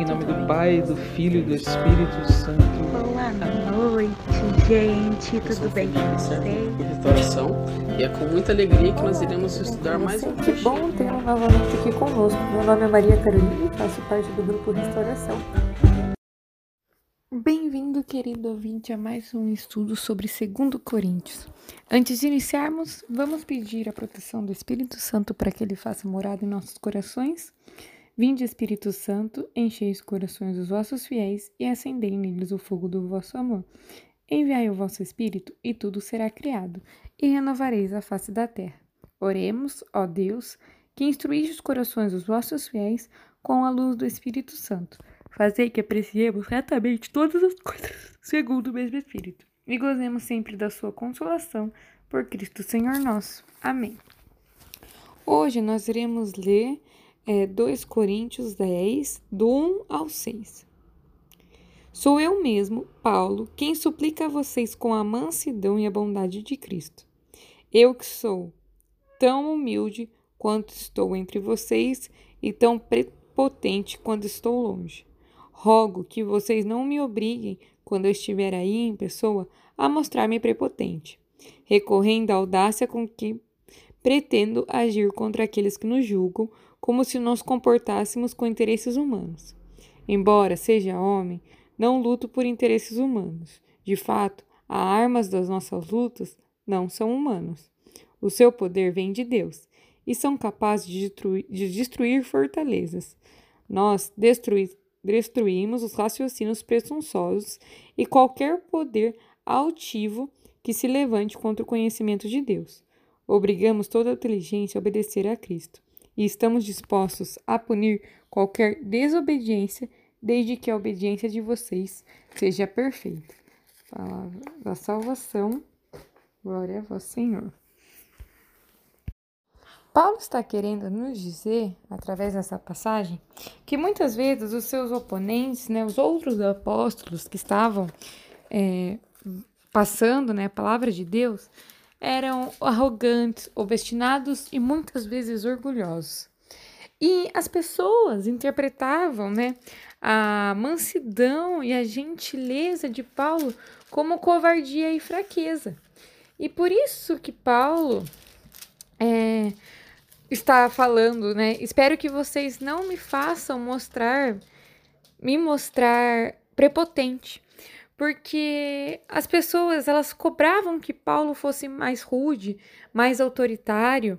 Em nome do Pai, do Filho e do Espírito Santo. Boa noite, gente. Tudo bem com vocês? restauração e é com muita alegria que nós iremos estudar mais um Que bom tê-lo novamente aqui conosco. Meu nome é Maria Carolina e faço parte do grupo Restauração. Bem-vindo, querido ouvinte, a mais um estudo sobre 2 Coríntios. Antes de iniciarmos, vamos pedir a proteção do Espírito Santo para que ele faça morada em nossos corações. Vinde, Espírito Santo, enchei os corações dos vossos fiéis e acendei neles o fogo do vosso amor. Enviai o vosso Espírito e tudo será criado, e renovareis a face da terra. Oremos, ó Deus, que instruíste os corações dos vossos fiéis com a luz do Espírito Santo. Fazei que apreciemos retamente todas as coisas, segundo o mesmo Espírito, e gozemos sempre da sua consolação, por Cristo Senhor nosso. Amém. Hoje nós iremos ler é, 2 Coríntios 10, do 1 ao 6. Sou eu mesmo, Paulo, quem suplica a vocês com a mansidão e a bondade de Cristo. Eu que sou tão humilde quanto estou entre vocês e tão prepotente quando estou longe. Rogo que vocês não me obriguem, quando eu estiver aí em pessoa, a mostrar-me prepotente, recorrendo à audácia com que pretendo agir contra aqueles que nos julgam, como se nos comportássemos com interesses humanos. Embora seja homem, não luto por interesses humanos. De fato, as armas das nossas lutas não são humanos. O seu poder vem de Deus e são capazes de destruir, de destruir fortalezas. Nós destruímos os raciocínios presunçosos e qualquer poder altivo que se levante contra o conhecimento de Deus. Obrigamos toda a inteligência a obedecer a Cristo e estamos dispostos a punir qualquer desobediência, desde que a obediência de vocês seja perfeita. Palavra da salvação. Glória a vós, Senhor. Paulo está querendo nos dizer, através dessa passagem, que muitas vezes os seus oponentes, né, os outros apóstolos que estavam é, passando né, a palavra de Deus, eram arrogantes, obstinados e muitas vezes orgulhosos. E as pessoas interpretavam né, a mansidão e a gentileza de Paulo como covardia e fraqueza. E por isso que Paulo é, está falando, né? Espero que vocês não me façam mostrar, me mostrar prepotente, porque as pessoas elas cobravam que Paulo fosse mais rude, mais autoritário,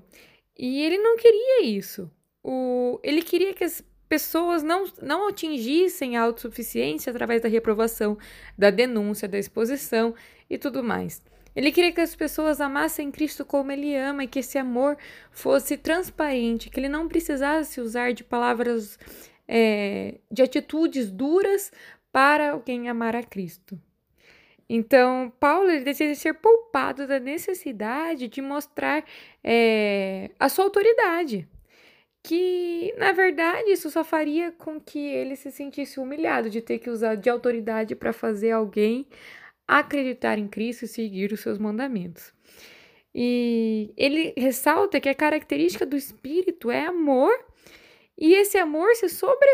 e ele não queria isso. O, ele queria que as pessoas não, não atingissem a autossuficiência através da reprovação, da denúncia, da exposição e tudo mais. Ele queria que as pessoas amassem Cristo como ele ama e que esse amor fosse transparente, que ele não precisasse usar de palavras, é, de atitudes duras para alguém amar a Cristo. Então, Paulo ele deseja ser poupado da necessidade de mostrar é, a sua autoridade. Que, na verdade, isso só faria com que ele se sentisse humilhado de ter que usar de autoridade para fazer alguém acreditar em Cristo e seguir os seus mandamentos. E ele ressalta que a característica do Espírito é amor, e esse amor se, sobre,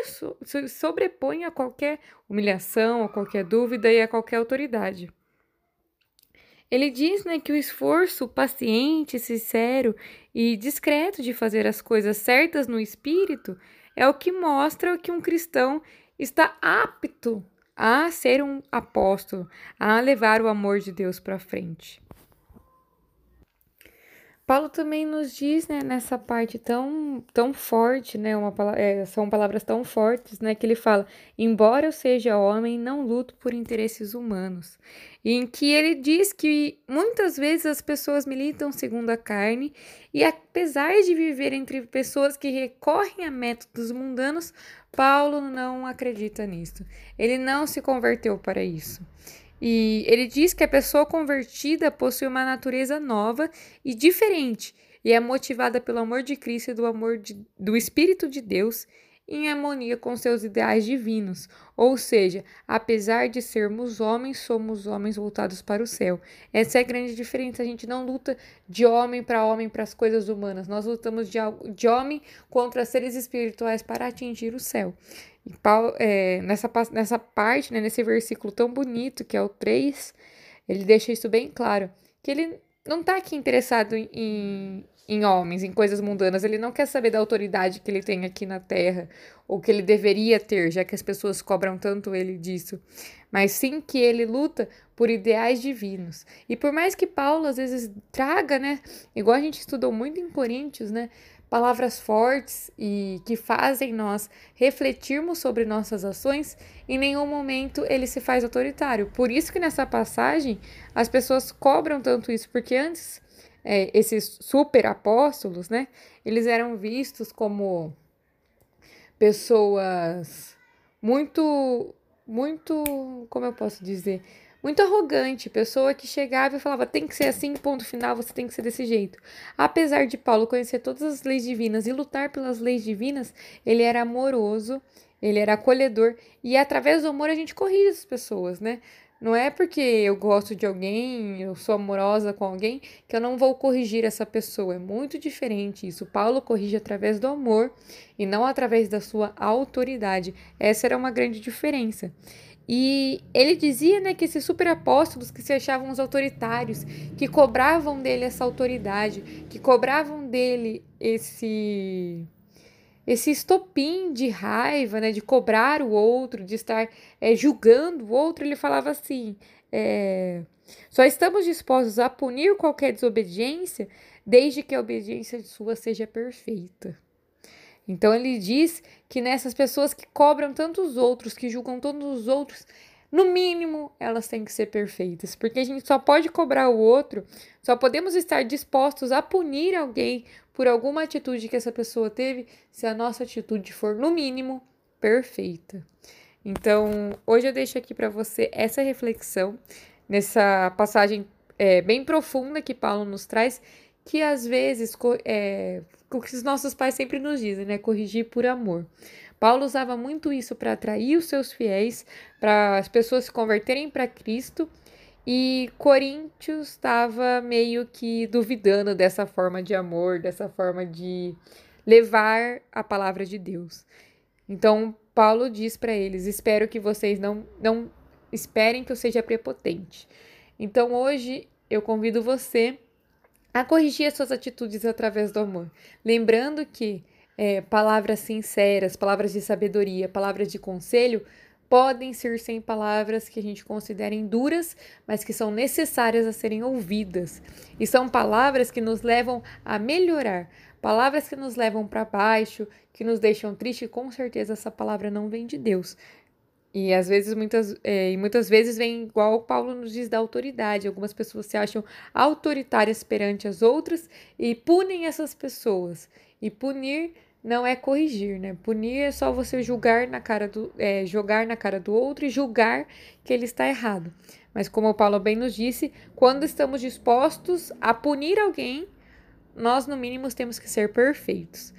se sobrepõe a qualquer humilhação, a qualquer dúvida e a qualquer autoridade. Ele diz né, que o esforço paciente, sincero e discreto de fazer as coisas certas no espírito é o que mostra que um cristão está apto a ser um apóstolo, a levar o amor de Deus para frente. Paulo também nos diz, né, nessa parte tão, tão forte, né, uma, é, são palavras tão fortes, né, que ele fala, embora eu seja homem, não luto por interesses humanos. Em que ele diz que muitas vezes as pessoas militam segundo a carne e apesar de viver entre pessoas que recorrem a métodos mundanos, Paulo não acredita nisso. Ele não se converteu para isso. E ele diz que a pessoa convertida possui uma natureza nova e diferente, e é motivada pelo amor de Cristo e do amor de, do Espírito de Deus em harmonia com seus ideais divinos. Ou seja, apesar de sermos homens, somos homens voltados para o céu. Essa é a grande diferença. A gente não luta de homem para homem para as coisas humanas. Nós lutamos de, de homem contra seres espirituais para atingir o céu. Paulo, é, nessa, nessa parte, né, nesse versículo tão bonito que é o 3, ele deixa isso bem claro. Que ele não está aqui interessado em, em homens, em coisas mundanas. Ele não quer saber da autoridade que ele tem aqui na Terra, ou que ele deveria ter, já que as pessoas cobram tanto ele disso. Mas sim que ele luta por ideais divinos. E por mais que Paulo às vezes traga, né, igual a gente estudou muito em Coríntios, né, palavras fortes e que fazem nós refletirmos sobre nossas ações, em nenhum momento ele se faz autoritário. Por isso que nessa passagem as pessoas cobram tanto isso, porque antes é, esses super apóstolos, né, eles eram vistos como pessoas muito, muito, como eu posso dizer, muito arrogante, pessoa que chegava e falava tem que ser assim, ponto final, você tem que ser desse jeito. Apesar de Paulo conhecer todas as leis divinas e lutar pelas leis divinas, ele era amoroso, ele era acolhedor e através do amor a gente corrige as pessoas, né? Não é porque eu gosto de alguém, eu sou amorosa com alguém, que eu não vou corrigir essa pessoa. É muito diferente isso. Paulo corrige através do amor e não através da sua autoridade. Essa era uma grande diferença. E ele dizia né, que esses superapóstolos que se achavam os autoritários, que cobravam dele essa autoridade, que cobravam dele esse esse estopim de raiva, né, de cobrar o outro, de estar é, julgando o outro, ele falava assim: é, só estamos dispostos a punir qualquer desobediência desde que a obediência sua seja perfeita. Então ele diz que nessas pessoas que cobram tantos outros, que julgam todos os outros, no mínimo elas têm que ser perfeitas, porque a gente só pode cobrar o outro, só podemos estar dispostos a punir alguém por alguma atitude que essa pessoa teve, se a nossa atitude for, no mínimo, perfeita. Então, hoje eu deixo aqui para você essa reflexão, nessa passagem é, bem profunda que Paulo nos traz, que às vezes, é, o que os nossos pais sempre nos dizem, né? Corrigir por amor. Paulo usava muito isso para atrair os seus fiéis, para as pessoas se converterem para Cristo e Coríntios estava meio que duvidando dessa forma de amor, dessa forma de levar a palavra de Deus. Então, Paulo diz para eles: Espero que vocês não, não esperem que eu seja prepotente. Então, hoje eu convido você a corrigir as suas atitudes através do amor. Lembrando que é, palavras sinceras, palavras de sabedoria, palavras de conselho podem ser sem palavras que a gente considerem duras, mas que são necessárias a serem ouvidas. E são palavras que nos levam a melhorar, palavras que nos levam para baixo, que nos deixam tristes, com certeza essa palavra não vem de Deus. E às vezes, muitas, é, e muitas vezes vem igual Paulo nos diz da autoridade. Algumas pessoas se acham autoritárias perante as outras e punem essas pessoas. E punir não é corrigir, né? Punir é só você julgar na cara do, é, jogar na cara do outro e julgar que ele está errado. Mas como o Paulo bem nos disse, quando estamos dispostos a punir alguém, nós no mínimo temos que ser perfeitos.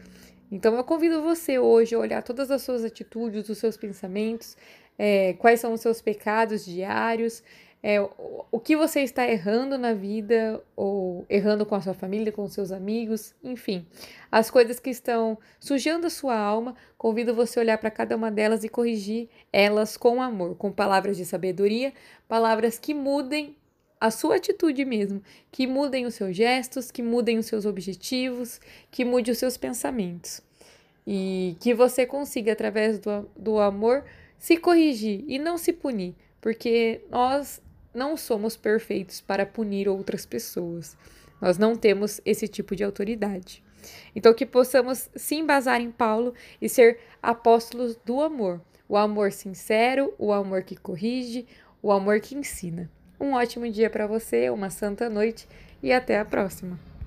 Então eu convido você hoje a olhar todas as suas atitudes, os seus pensamentos, é, quais são os seus pecados diários, é, o, que você está errando na vida, ou errando com a sua família, com seus amigos, enfim. As coisas que estão sujando a sua alma, convido você a olhar para cada uma delas e corrigir elas com amor, com palavras de sabedoria, palavras que mudem a sua atitude mesmo, que mudem os seus gestos, que mudem os seus objetivos, que mude os seus pensamentos. E que você consiga, através do, do amor, se corrigir e não se punir, porque nós não somos perfeitos para punir outras pessoas. Nós não temos esse tipo de autoridade. Então, que possamos se embasar em Paulo e ser apóstolos do amor. O amor sincero, o amor que corrige, o amor que ensina. Um ótimo dia para você, uma santa noite e até a próxima.